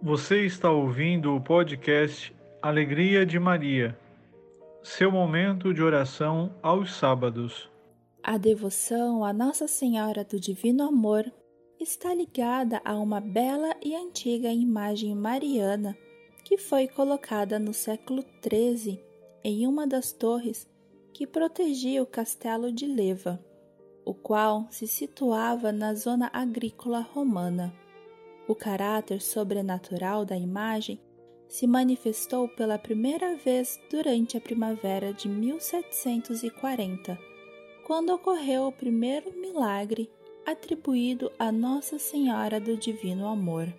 Você está ouvindo o podcast Alegria de Maria, seu momento de oração aos sábados. A devoção a Nossa Senhora do Divino Amor está ligada a uma bela e antiga imagem mariana que foi colocada no século XIII em uma das torres que protegia o castelo de Leva, o qual se situava na zona agrícola romana. O caráter sobrenatural da imagem se manifestou pela primeira vez durante a primavera de 1740, quando ocorreu o primeiro milagre atribuído a Nossa Senhora do Divino Amor.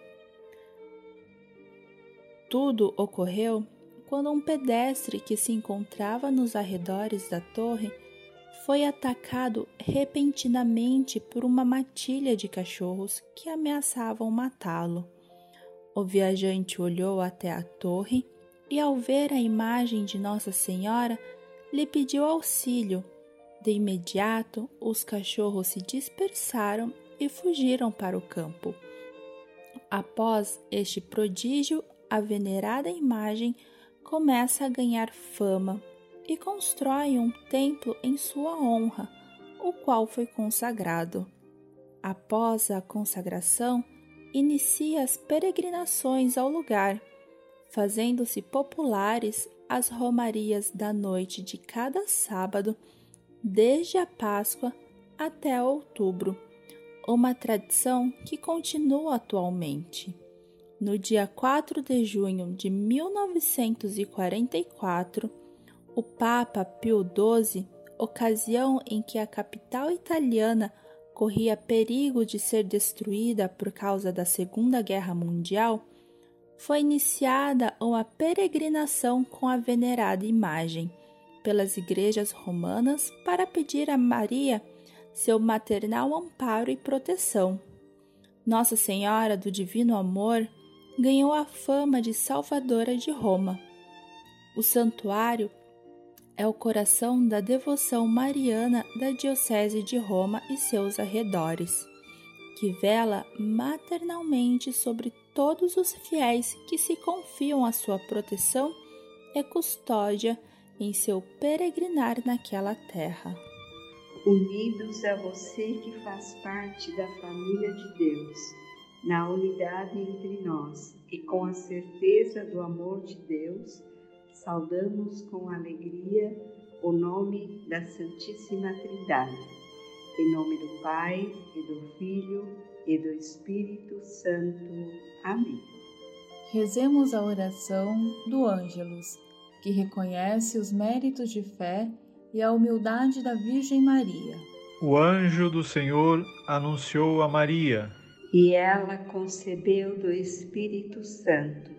Tudo ocorreu quando um pedestre que se encontrava nos arredores da torre foi atacado repentinamente por uma matilha de cachorros que ameaçavam matá-lo. O viajante olhou até a torre e, ao ver a imagem de Nossa Senhora, lhe pediu auxílio. De imediato, os cachorros se dispersaram e fugiram para o campo. Após este prodígio, a venerada imagem começa a ganhar fama e constrói um templo em sua honra, o qual foi consagrado. Após a consagração, inicia as peregrinações ao lugar, fazendo-se populares as romarias da noite de cada sábado, desde a Páscoa até outubro, uma tradição que continua atualmente. No dia 4 de junho de 1944, o Papa Pio XII, ocasião em que a capital italiana corria perigo de ser destruída por causa da Segunda Guerra Mundial, foi iniciada uma peregrinação com a venerada imagem pelas igrejas romanas para pedir a Maria seu maternal amparo e proteção. Nossa Senhora do Divino Amor ganhou a fama de salvadora de Roma. O santuário é o coração da devoção mariana da Diocese de Roma e seus arredores, que vela maternalmente sobre todos os fiéis que se confiam à sua proteção e custódia em seu peregrinar naquela terra. Unidos a você que faz parte da família de Deus, na unidade entre nós e com a certeza do amor de Deus, saudamos com alegria o nome da Santíssima Trindade. Em nome do Pai, e do Filho, e do Espírito Santo. Amém. Rezemos a oração do Ângelus, que reconhece os méritos de fé e a humildade da Virgem Maria. O anjo do Senhor anunciou a Maria. E ela concebeu do Espírito Santo.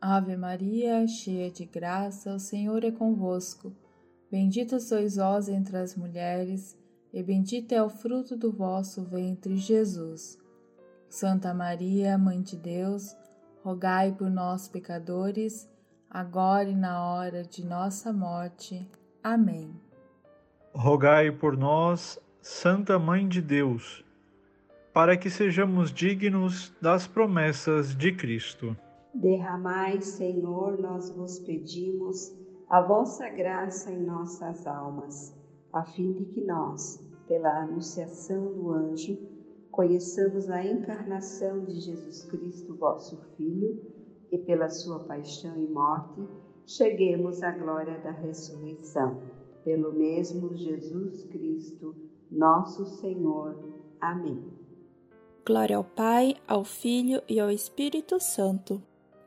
Ave Maria, cheia de graça, o Senhor é convosco. Bendita sois vós entre as mulheres, e bendito é o fruto do vosso ventre, Jesus. Santa Maria, Mãe de Deus, rogai por nós, pecadores, agora e na hora de nossa morte. Amém. Rogai por nós, Santa Mãe de Deus, para que sejamos dignos das promessas de Cristo. Derramai, Senhor, nós vos pedimos, a vossa graça em nossas almas, a fim de que nós, pela anunciação do anjo, conheçamos a encarnação de Jesus Cristo, vosso Filho, e pela sua paixão e morte, cheguemos à glória da ressurreição. Pelo mesmo Jesus Cristo, nosso Senhor. Amém. Glória ao Pai, ao Filho e ao Espírito Santo,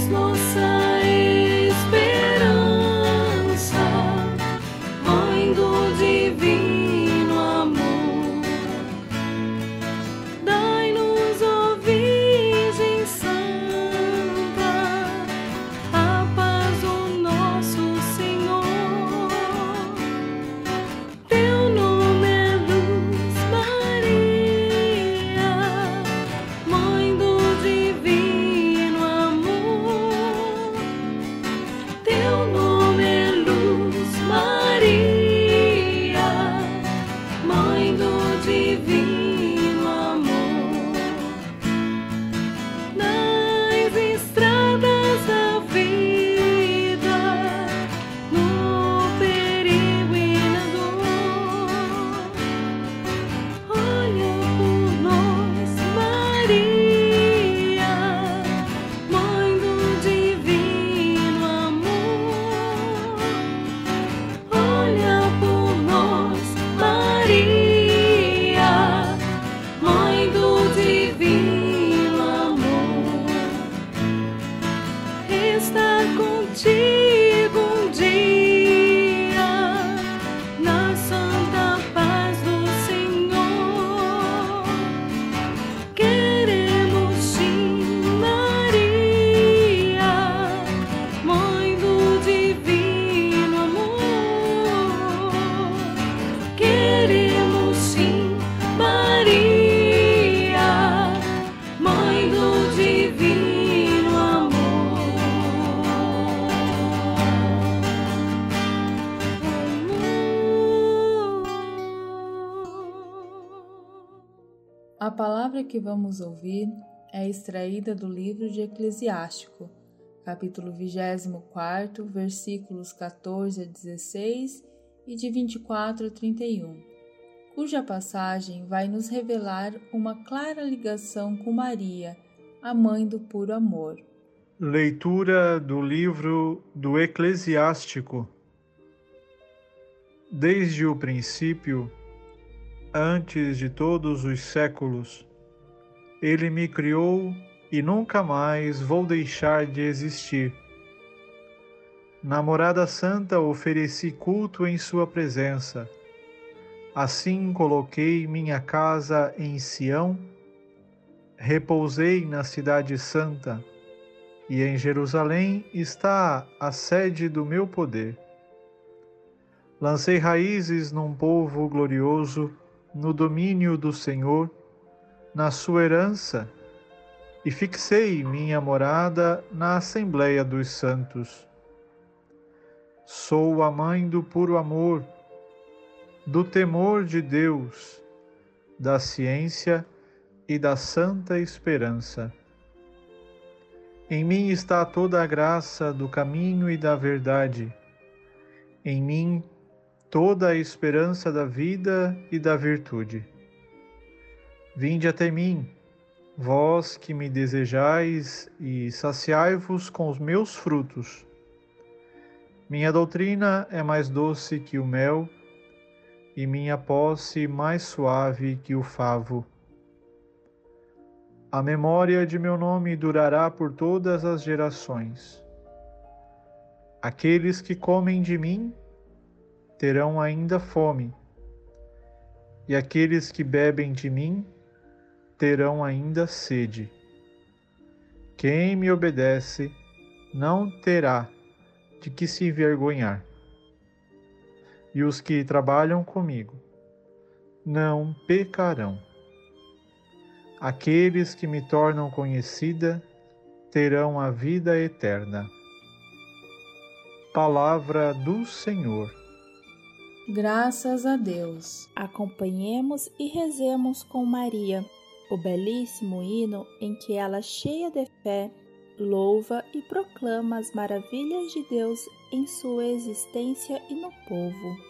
és A palavra que vamos ouvir é extraída do livro de Eclesiástico, capítulo 24, versículos 14 a 16 e de 24 a 31, cuja passagem vai nos revelar uma clara ligação com Maria, a mãe do puro amor. Leitura do livro do Eclesiástico. Desde o princípio, antes de todos os séculos. Ele me criou e nunca mais vou deixar de existir. Na morada santa ofereci culto em Sua presença. Assim coloquei minha casa em Sião, repousei na Cidade Santa, e em Jerusalém está a sede do meu poder. Lancei raízes num povo glorioso no domínio do Senhor, na sua herança, e fixei minha morada na Assembleia dos Santos. Sou a mãe do puro amor, do temor de Deus, da ciência e da santa esperança. Em mim está toda a graça do caminho e da verdade. Em mim toda a esperança da vida e da virtude. Vinde até mim, vós que me desejais, e saciai-vos com os meus frutos. Minha doutrina é mais doce que o mel, e minha posse mais suave que o favo. A memória de meu nome durará por todas as gerações. Aqueles que comem de mim terão ainda fome, e aqueles que bebem de mim terão ainda sede. Quem me obedece não terá de que se envergonhar. E os que trabalham comigo não pecarão. Aqueles que me tornam conhecida terão a vida eterna. Palavra do Senhor. Graças a Deus. Acompanhemos e rezemos com Maria o belíssimo hino em que ela, cheia de fé, louva e proclama as maravilhas de Deus em sua existência e no povo.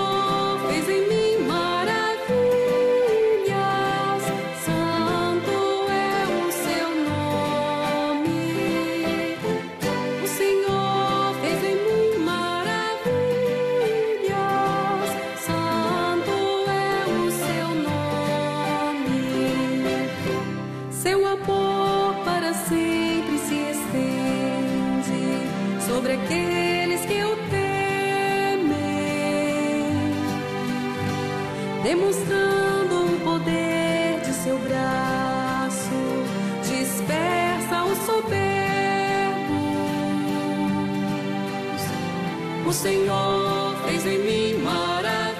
fez em mim maravilhas,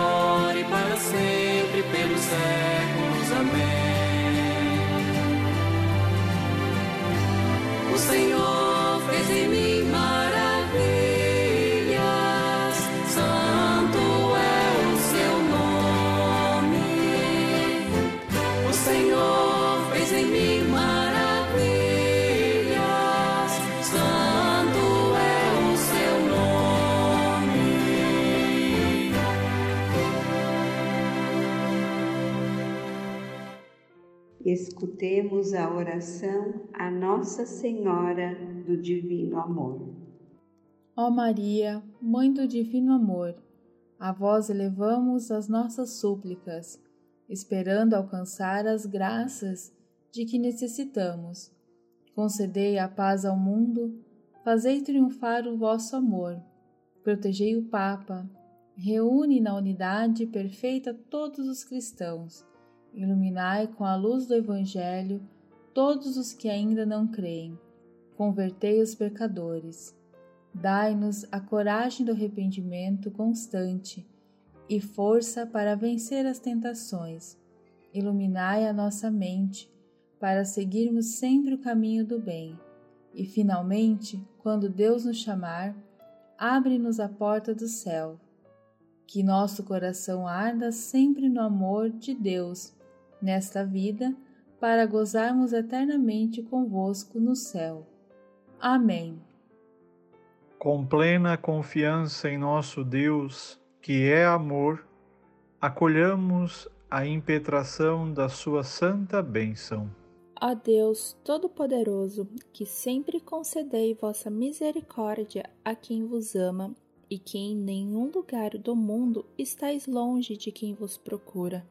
agora e para sempre, pelos séculos. Amém. O Senhor Escutemos a oração a Nossa Senhora do Divino Amor. Ó Maria, Mãe do Divino Amor, a vós elevamos as nossas súplicas, esperando alcançar as graças de que necessitamos. Concedei a paz ao mundo, fazei triunfar o vosso amor, protegei o Papa, reúne na unidade perfeita todos os cristãos Iluminai com a luz do Evangelho todos os que ainda não creem. Convertei os pecadores. Dai-nos a coragem do arrependimento constante e força para vencer as tentações. Iluminai a nossa mente para seguirmos sempre o caminho do bem. E, finalmente, quando Deus nos chamar, abre-nos a porta do céu. Que nosso coração arda sempre no amor de Deus nesta vida, para gozarmos eternamente convosco no céu. Amém. Com plena confiança em nosso Deus, que é amor, acolhamos a impetração da sua santa bênção. Ó Deus Todo-Poderoso, que sempre concedei vossa misericórdia a quem vos ama e que em nenhum lugar do mundo estáis longe de quem vos procura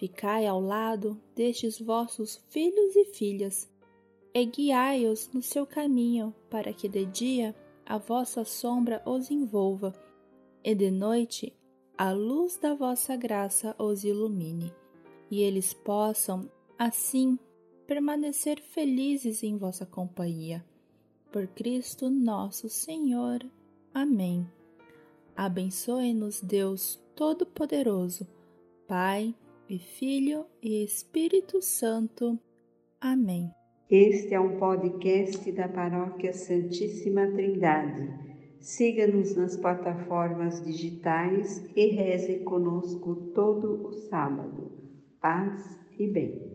Ficai ao lado destes vossos filhos e filhas, e guiai-os no seu caminho, para que de dia a vossa sombra os envolva, e de noite a luz da vossa graça os ilumine, e eles possam, assim, permanecer felizes em vossa companhia. Por Cristo nosso Senhor. Amém. Abençoe-nos, Deus Todo-Poderoso, Pai, e Filho e Espírito Santo. Amém. Este é um podcast da Paróquia Santíssima Trindade. Siga-nos nas plataformas digitais e reze conosco todo o sábado. Paz e bem.